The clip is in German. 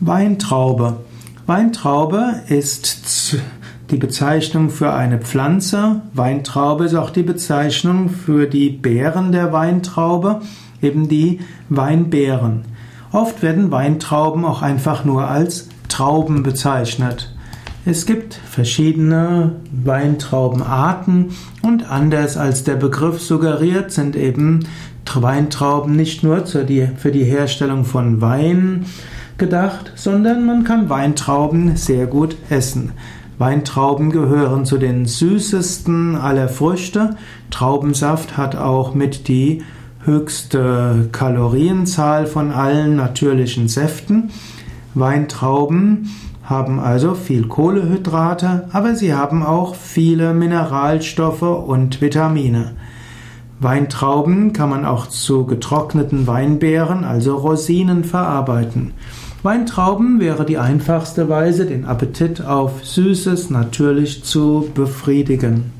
Weintraube. Weintraube ist die Bezeichnung für eine Pflanze. Weintraube ist auch die Bezeichnung für die Beeren der Weintraube, eben die Weinbeeren. Oft werden Weintrauben auch einfach nur als Trauben bezeichnet. Es gibt verschiedene Weintraubenarten und anders als der Begriff suggeriert sind eben Weintrauben nicht nur für die Herstellung von Wein gedacht, sondern man kann Weintrauben sehr gut essen. Weintrauben gehören zu den süßesten aller Früchte. Traubensaft hat auch mit die höchste Kalorienzahl von allen natürlichen Säften. Weintrauben haben also viel Kohlehydrate, aber sie haben auch viele Mineralstoffe und Vitamine. Weintrauben kann man auch zu getrockneten Weinbeeren, also Rosinen, verarbeiten. Weintrauben wäre die einfachste Weise, den Appetit auf Süßes natürlich zu befriedigen.